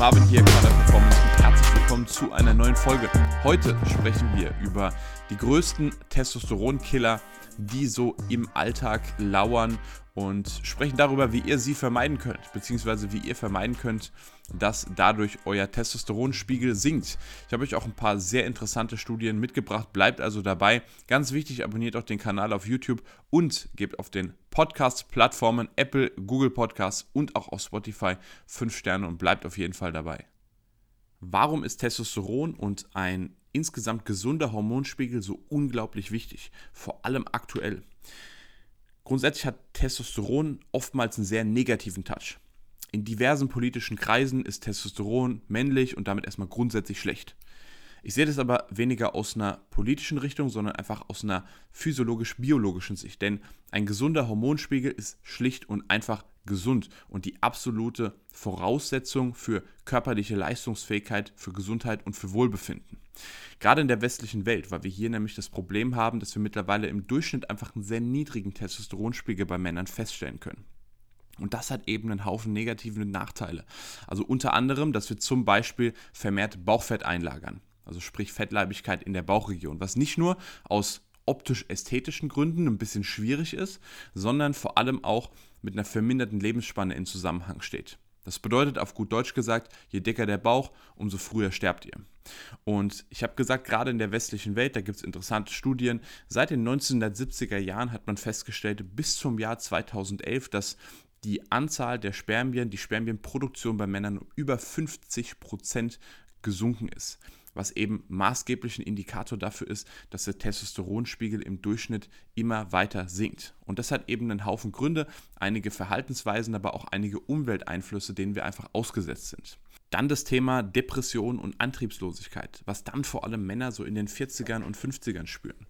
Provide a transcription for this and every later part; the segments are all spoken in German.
Marvin hier, Kader Performance und herzlich willkommen zu einer neuen Folge. Heute sprechen wir über die größten Testosteronkiller, die so im Alltag lauern und sprechen darüber, wie ihr sie vermeiden könnt, beziehungsweise wie ihr vermeiden könnt, dass dadurch euer Testosteronspiegel sinkt. Ich habe euch auch ein paar sehr interessante Studien mitgebracht, bleibt also dabei. Ganz wichtig, abonniert auch den Kanal auf YouTube und gebt auf den Podcast-Plattformen Apple, Google Podcasts und auch auf Spotify 5 Sterne und bleibt auf jeden Fall dabei. Warum ist Testosteron und ein insgesamt gesunder Hormonspiegel so unglaublich wichtig, vor allem aktuell? Grundsätzlich hat Testosteron oftmals einen sehr negativen Touch. In diversen politischen Kreisen ist Testosteron männlich und damit erstmal grundsätzlich schlecht. Ich sehe das aber weniger aus einer politischen Richtung, sondern einfach aus einer physiologisch-biologischen Sicht. Denn ein gesunder Hormonspiegel ist schlicht und einfach gesund und die absolute Voraussetzung für körperliche Leistungsfähigkeit, für Gesundheit und für Wohlbefinden. Gerade in der westlichen Welt, weil wir hier nämlich das Problem haben, dass wir mittlerweile im Durchschnitt einfach einen sehr niedrigen Testosteronspiegel bei Männern feststellen können. Und das hat eben einen Haufen negative Nachteile. Also unter anderem, dass wir zum Beispiel vermehrt Bauchfett einlagern. Also sprich Fettleibigkeit in der Bauchregion. Was nicht nur aus optisch-ästhetischen Gründen ein bisschen schwierig ist, sondern vor allem auch mit einer verminderten Lebensspanne in Zusammenhang steht. Das bedeutet auf gut Deutsch gesagt, je dicker der Bauch, umso früher sterbt ihr. Und ich habe gesagt, gerade in der westlichen Welt, da gibt es interessante Studien. Seit den 1970er Jahren hat man festgestellt, bis zum Jahr 2011, dass die Anzahl der Spermien, die Spermienproduktion bei Männern um über 50 Prozent gesunken ist was eben maßgeblich ein Indikator dafür ist, dass der Testosteronspiegel im Durchschnitt immer weiter sinkt. Und das hat eben einen Haufen Gründe, einige Verhaltensweisen, aber auch einige Umwelteinflüsse, denen wir einfach ausgesetzt sind. Dann das Thema Depression und Antriebslosigkeit, was dann vor allem Männer so in den 40ern und 50ern spüren.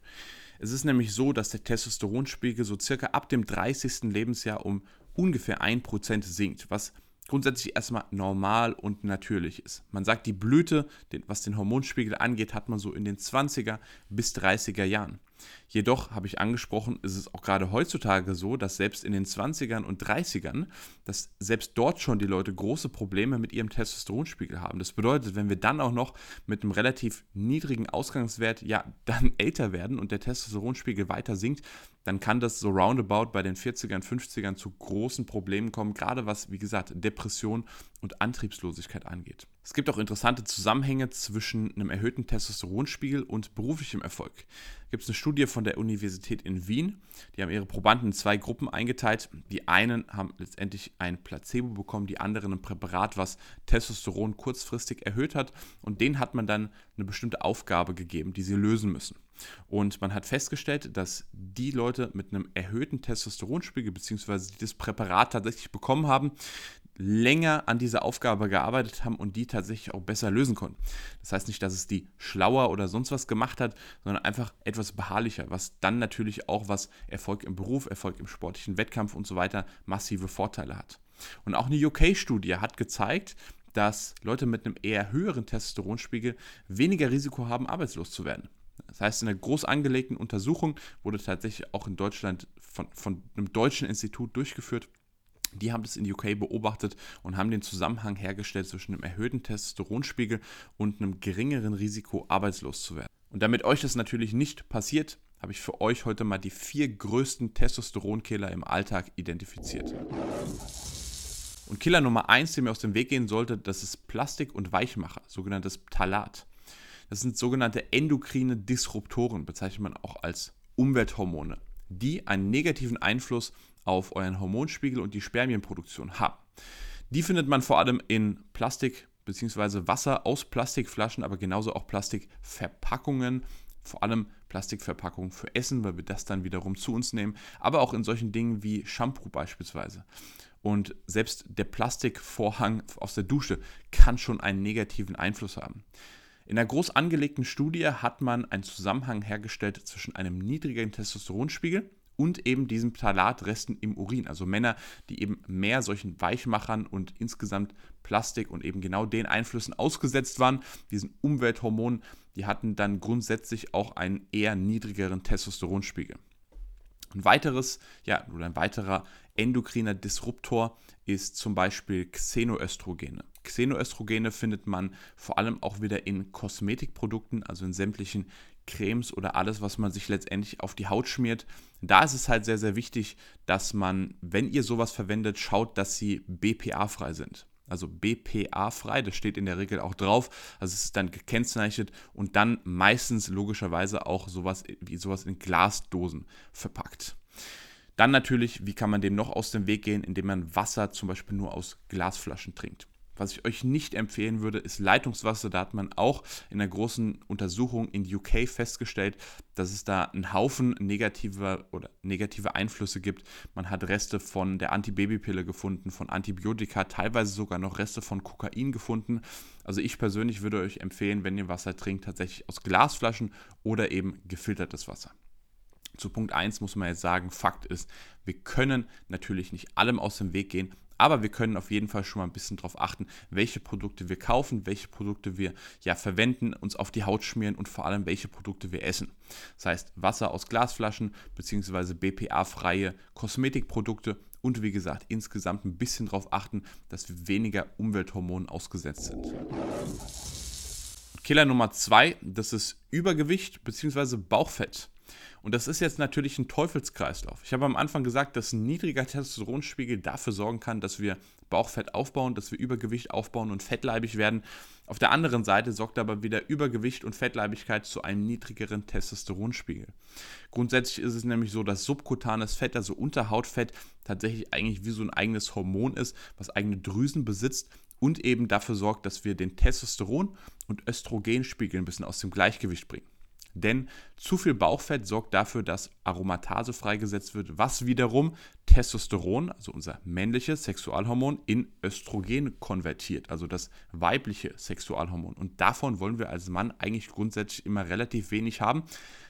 Es ist nämlich so, dass der Testosteronspiegel so circa ab dem 30. Lebensjahr um ungefähr 1% sinkt, was grundsätzlich erstmal normal und natürlich ist. Man sagt, die Blüte, was den Hormonspiegel angeht, hat man so in den 20er bis 30er Jahren. Jedoch, habe ich angesprochen, ist es auch gerade heutzutage so, dass selbst in den 20ern und 30ern, dass selbst dort schon die Leute große Probleme mit ihrem Testosteronspiegel haben. Das bedeutet, wenn wir dann auch noch mit einem relativ niedrigen Ausgangswert ja dann älter werden und der Testosteronspiegel weiter sinkt, dann kann das so roundabout bei den 40ern, 50ern zu großen Problemen kommen, gerade was, wie gesagt, Depression und Antriebslosigkeit angeht. Es gibt auch interessante Zusammenhänge zwischen einem erhöhten Testosteronspiegel und beruflichem Erfolg. Gibt es eine Studie von der Universität in Wien, die haben ihre Probanden in zwei Gruppen eingeteilt. Die einen haben letztendlich ein Placebo bekommen, die anderen ein Präparat, was Testosteron kurzfristig erhöht hat und denen hat man dann eine bestimmte Aufgabe gegeben, die sie lösen müssen. Und man hat festgestellt, dass die Leute mit einem erhöhten Testosteronspiegel, beziehungsweise die das Präparat tatsächlich bekommen haben, länger an dieser Aufgabe gearbeitet haben und die tatsächlich auch besser lösen konnten. Das heißt nicht, dass es die schlauer oder sonst was gemacht hat, sondern einfach etwas beharrlicher, was dann natürlich auch was Erfolg im Beruf, Erfolg im sportlichen Wettkampf und so weiter massive Vorteile hat. Und auch eine UK-Studie hat gezeigt, dass Leute mit einem eher höheren Testosteronspiegel weniger Risiko haben, arbeitslos zu werden. Das heißt, in einer groß angelegten Untersuchung wurde tatsächlich auch in Deutschland von, von einem deutschen Institut durchgeführt die haben das in UK beobachtet und haben den Zusammenhang hergestellt zwischen einem erhöhten Testosteronspiegel und einem geringeren Risiko, arbeitslos zu werden. Und damit euch das natürlich nicht passiert, habe ich für euch heute mal die vier größten Testosteronkiller im Alltag identifiziert. Und Killer Nummer 1, der mir aus dem Weg gehen sollte, das ist Plastik und Weichmacher, sogenanntes Phthalat. Das sind sogenannte endokrine Disruptoren, bezeichnet man auch als Umwelthormone, die einen negativen Einfluss auf euren Hormonspiegel und die Spermienproduktion haben. Die findet man vor allem in Plastik bzw. Wasser aus Plastikflaschen, aber genauso auch Plastikverpackungen, vor allem Plastikverpackungen für Essen, weil wir das dann wiederum zu uns nehmen, aber auch in solchen Dingen wie Shampoo beispielsweise. Und selbst der Plastikvorhang aus der Dusche kann schon einen negativen Einfluss haben. In einer groß angelegten Studie hat man einen Zusammenhang hergestellt zwischen einem niedrigen Testosteronspiegel und eben diesen Phthalatresten im Urin. Also Männer, die eben mehr solchen Weichmachern und insgesamt Plastik und eben genau den Einflüssen ausgesetzt waren, diesen Umwelthormonen, die hatten dann grundsätzlich auch einen eher niedrigeren Testosteronspiegel. Ein weiteres, ja, oder ein weiterer endokriner Disruptor ist zum Beispiel Xenoöstrogene. Xenoöstrogene findet man vor allem auch wieder in Kosmetikprodukten, also in sämtlichen Cremes oder alles, was man sich letztendlich auf die Haut schmiert. Da ist es halt sehr, sehr wichtig, dass man, wenn ihr sowas verwendet, schaut, dass sie BPA-frei sind. Also BPA-frei, das steht in der Regel auch drauf. Also es ist dann gekennzeichnet und dann meistens logischerweise auch sowas wie sowas in Glasdosen verpackt. Dann natürlich, wie kann man dem noch aus dem Weg gehen, indem man Wasser zum Beispiel nur aus Glasflaschen trinkt. Was ich euch nicht empfehlen würde, ist Leitungswasser. Da hat man auch in einer großen Untersuchung in UK festgestellt, dass es da einen Haufen negativer oder negative Einflüsse gibt. Man hat Reste von der Antibabypille gefunden, von Antibiotika, teilweise sogar noch Reste von Kokain gefunden. Also ich persönlich würde euch empfehlen, wenn ihr Wasser trinkt, tatsächlich aus Glasflaschen oder eben gefiltertes Wasser. Zu Punkt 1 muss man jetzt sagen, Fakt ist, wir können natürlich nicht allem aus dem Weg gehen, aber wir können auf jeden Fall schon mal ein bisschen darauf achten, welche Produkte wir kaufen, welche Produkte wir ja verwenden, uns auf die Haut schmieren und vor allem welche Produkte wir essen. Das heißt Wasser aus Glasflaschen bzw. BPA-freie Kosmetikprodukte und wie gesagt insgesamt ein bisschen darauf achten, dass wir weniger Umwelthormonen ausgesetzt sind. Killer Nummer zwei, das ist Übergewicht bzw. Bauchfett. Und das ist jetzt natürlich ein Teufelskreislauf. Ich habe am Anfang gesagt, dass ein niedriger Testosteronspiegel dafür sorgen kann, dass wir Bauchfett aufbauen, dass wir Übergewicht aufbauen und fettleibig werden. Auf der anderen Seite sorgt aber wieder Übergewicht und Fettleibigkeit zu einem niedrigeren Testosteronspiegel. Grundsätzlich ist es nämlich so, dass subkutanes Fett, also Unterhautfett, tatsächlich eigentlich wie so ein eigenes Hormon ist, was eigene Drüsen besitzt und eben dafür sorgt, dass wir den Testosteron- und Östrogenspiegel ein bisschen aus dem Gleichgewicht bringen. Denn zu viel Bauchfett sorgt dafür, dass Aromatase freigesetzt wird, was wiederum Testosteron, also unser männliches Sexualhormon, in Östrogen konvertiert, also das weibliche Sexualhormon. Und davon wollen wir als Mann eigentlich grundsätzlich immer relativ wenig haben,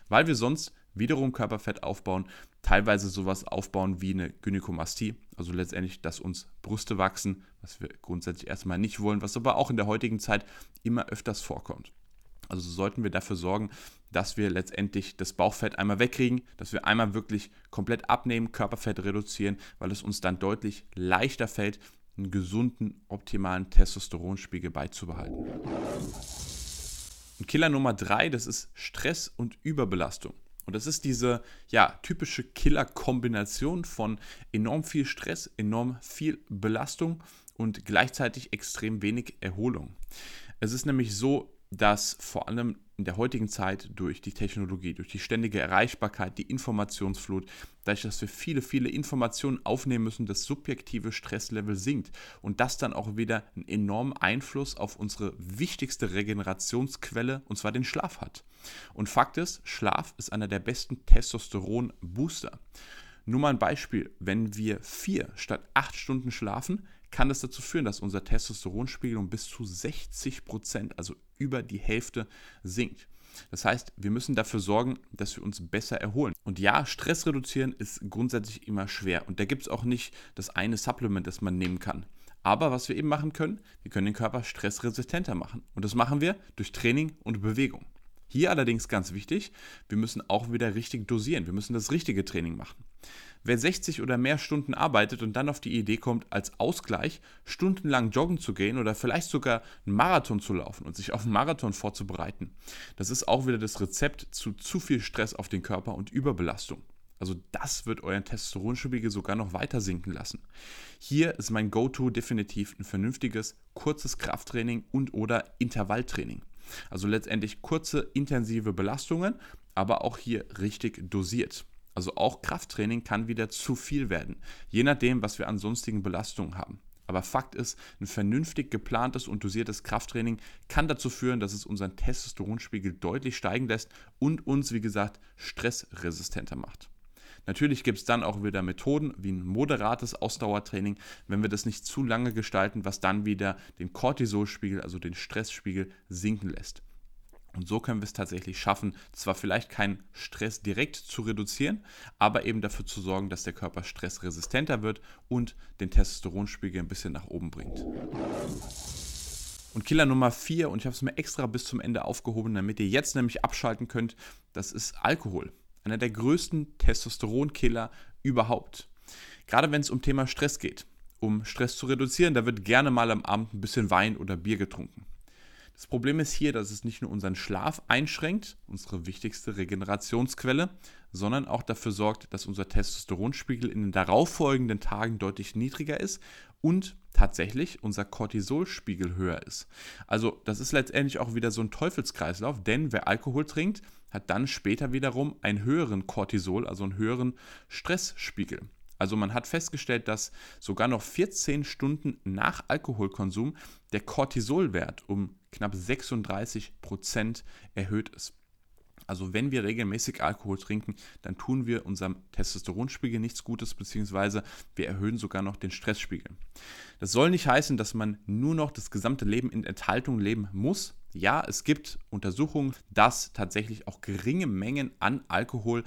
weil wir sonst wiederum Körperfett aufbauen, teilweise sowas aufbauen wie eine Gynäkomastie, also letztendlich, dass uns Brüste wachsen, was wir grundsätzlich erstmal nicht wollen, was aber auch in der heutigen Zeit immer öfters vorkommt. Also sollten wir dafür sorgen, dass wir letztendlich das Bauchfett einmal wegkriegen, dass wir einmal wirklich komplett abnehmen, Körperfett reduzieren, weil es uns dann deutlich leichter fällt, einen gesunden, optimalen Testosteronspiegel beizubehalten. Und Killer Nummer drei, das ist Stress und Überbelastung. Und das ist diese ja, typische Killer-Kombination von enorm viel Stress, enorm viel Belastung und gleichzeitig extrem wenig Erholung. Es ist nämlich so, dass vor allem in der heutigen Zeit durch die Technologie, durch die ständige Erreichbarkeit, die Informationsflut, dadurch, dass wir viele, viele Informationen aufnehmen müssen, das subjektive Stresslevel sinkt und das dann auch wieder einen enormen Einfluss auf unsere wichtigste Regenerationsquelle, und zwar den Schlaf hat. Und Fakt ist, Schlaf ist einer der besten Testosteron-Booster. Nur mal ein Beispiel, wenn wir vier statt acht Stunden schlafen, kann das dazu führen, dass unser Testosteronspiegel um bis zu 60 Prozent, also über die Hälfte, sinkt. Das heißt, wir müssen dafür sorgen, dass wir uns besser erholen. Und ja, Stress reduzieren ist grundsätzlich immer schwer. Und da gibt es auch nicht das eine Supplement, das man nehmen kann. Aber was wir eben machen können, wir können den Körper stressresistenter machen. Und das machen wir durch Training und Bewegung. Hier allerdings ganz wichtig, wir müssen auch wieder richtig dosieren. Wir müssen das richtige Training machen. Wer 60 oder mehr Stunden arbeitet und dann auf die Idee kommt, als Ausgleich stundenlang joggen zu gehen oder vielleicht sogar einen Marathon zu laufen und sich auf einen Marathon vorzubereiten, das ist auch wieder das Rezept zu zu viel Stress auf den Körper und Überbelastung. Also das wird euren Testosteronspiegel sogar noch weiter sinken lassen. Hier ist mein Go-To definitiv ein vernünftiges, kurzes Krafttraining und oder Intervalltraining. Also letztendlich kurze, intensive Belastungen, aber auch hier richtig dosiert. Also auch Krafttraining kann wieder zu viel werden, je nachdem, was wir an sonstigen Belastungen haben. Aber Fakt ist, ein vernünftig geplantes und dosiertes Krafttraining kann dazu führen, dass es unseren Testosteronspiegel deutlich steigen lässt und uns, wie gesagt, stressresistenter macht. Natürlich gibt es dann auch wieder Methoden wie ein moderates Ausdauertraining, wenn wir das nicht zu lange gestalten, was dann wieder den Cortisolspiegel, also den Stressspiegel, sinken lässt. Und so können wir es tatsächlich schaffen, zwar vielleicht keinen Stress direkt zu reduzieren, aber eben dafür zu sorgen, dass der Körper stressresistenter wird und den Testosteronspiegel ein bisschen nach oben bringt. Und Killer Nummer 4, und ich habe es mir extra bis zum Ende aufgehoben, damit ihr jetzt nämlich abschalten könnt, das ist Alkohol. Einer der größten Testosteronkiller überhaupt. Gerade wenn es um Thema Stress geht. um Stress zu reduzieren. Da wird gerne mal am Abend ein bisschen Wein oder Bier getrunken. Das Problem ist hier, dass es nicht nur unseren Schlaf einschränkt, unsere wichtigste Regenerationsquelle, sondern auch dafür sorgt, dass unser Testosteronspiegel in den darauffolgenden Tagen deutlich niedriger ist und tatsächlich unser Cortisolspiegel höher ist. Also das ist letztendlich auch wieder so ein Teufelskreislauf, denn wer Alkohol trinkt, hat dann später wiederum einen höheren Cortisol, also einen höheren Stressspiegel. Also man hat festgestellt, dass sogar noch 14 Stunden nach Alkoholkonsum der Cortisolwert um knapp 36 Prozent erhöht ist. Also wenn wir regelmäßig Alkohol trinken, dann tun wir unserem Testosteronspiegel nichts Gutes, beziehungsweise wir erhöhen sogar noch den Stressspiegel. Das soll nicht heißen, dass man nur noch das gesamte Leben in Enthaltung leben muss. Ja, es gibt Untersuchungen, dass tatsächlich auch geringe Mengen an Alkohol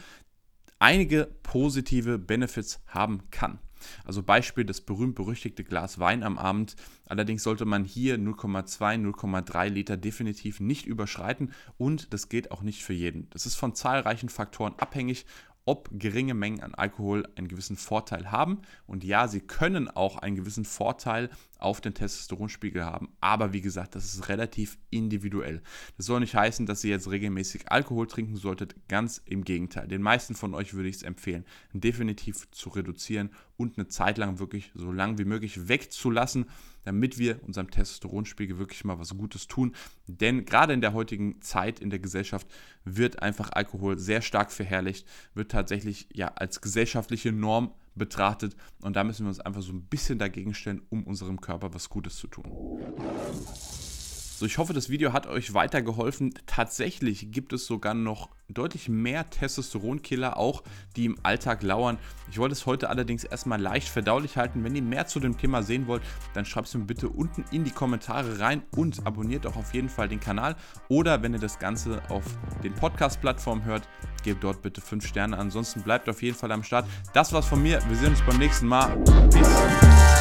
einige positive Benefits haben kann. Also Beispiel das berühmt-berüchtigte Glas Wein am Abend. Allerdings sollte man hier 0,2, 0,3 Liter definitiv nicht überschreiten und das geht auch nicht für jeden. Das ist von zahlreichen Faktoren abhängig ob geringe Mengen an Alkohol einen gewissen Vorteil haben. Und ja, sie können auch einen gewissen Vorteil auf den Testosteronspiegel haben. Aber wie gesagt, das ist relativ individuell. Das soll nicht heißen, dass ihr jetzt regelmäßig Alkohol trinken solltet. Ganz im Gegenteil. Den meisten von euch würde ich es empfehlen, definitiv zu reduzieren und eine Zeit lang wirklich so lang wie möglich wegzulassen, damit wir unserem Testosteronspiegel wirklich mal was Gutes tun. Denn gerade in der heutigen Zeit in der Gesellschaft wird einfach Alkohol sehr stark verherrlicht, wird tatsächlich ja als gesellschaftliche Norm betrachtet und da müssen wir uns einfach so ein bisschen dagegen stellen, um unserem Körper was Gutes zu tun. So, ich hoffe, das Video hat euch weitergeholfen. Tatsächlich gibt es sogar noch deutlich mehr Testosteronkiller auch, die im Alltag lauern. Ich wollte es heute allerdings erstmal leicht verdaulich halten. Wenn ihr mehr zu dem Thema sehen wollt, dann schreibt es mir bitte unten in die Kommentare rein und abonniert auch auf jeden Fall den Kanal. Oder wenn ihr das Ganze auf den Podcast-Plattformen hört, gebt dort bitte 5 Sterne. Ansonsten bleibt auf jeden Fall am Start. Das war's von mir. Wir sehen uns beim nächsten Mal. Peace.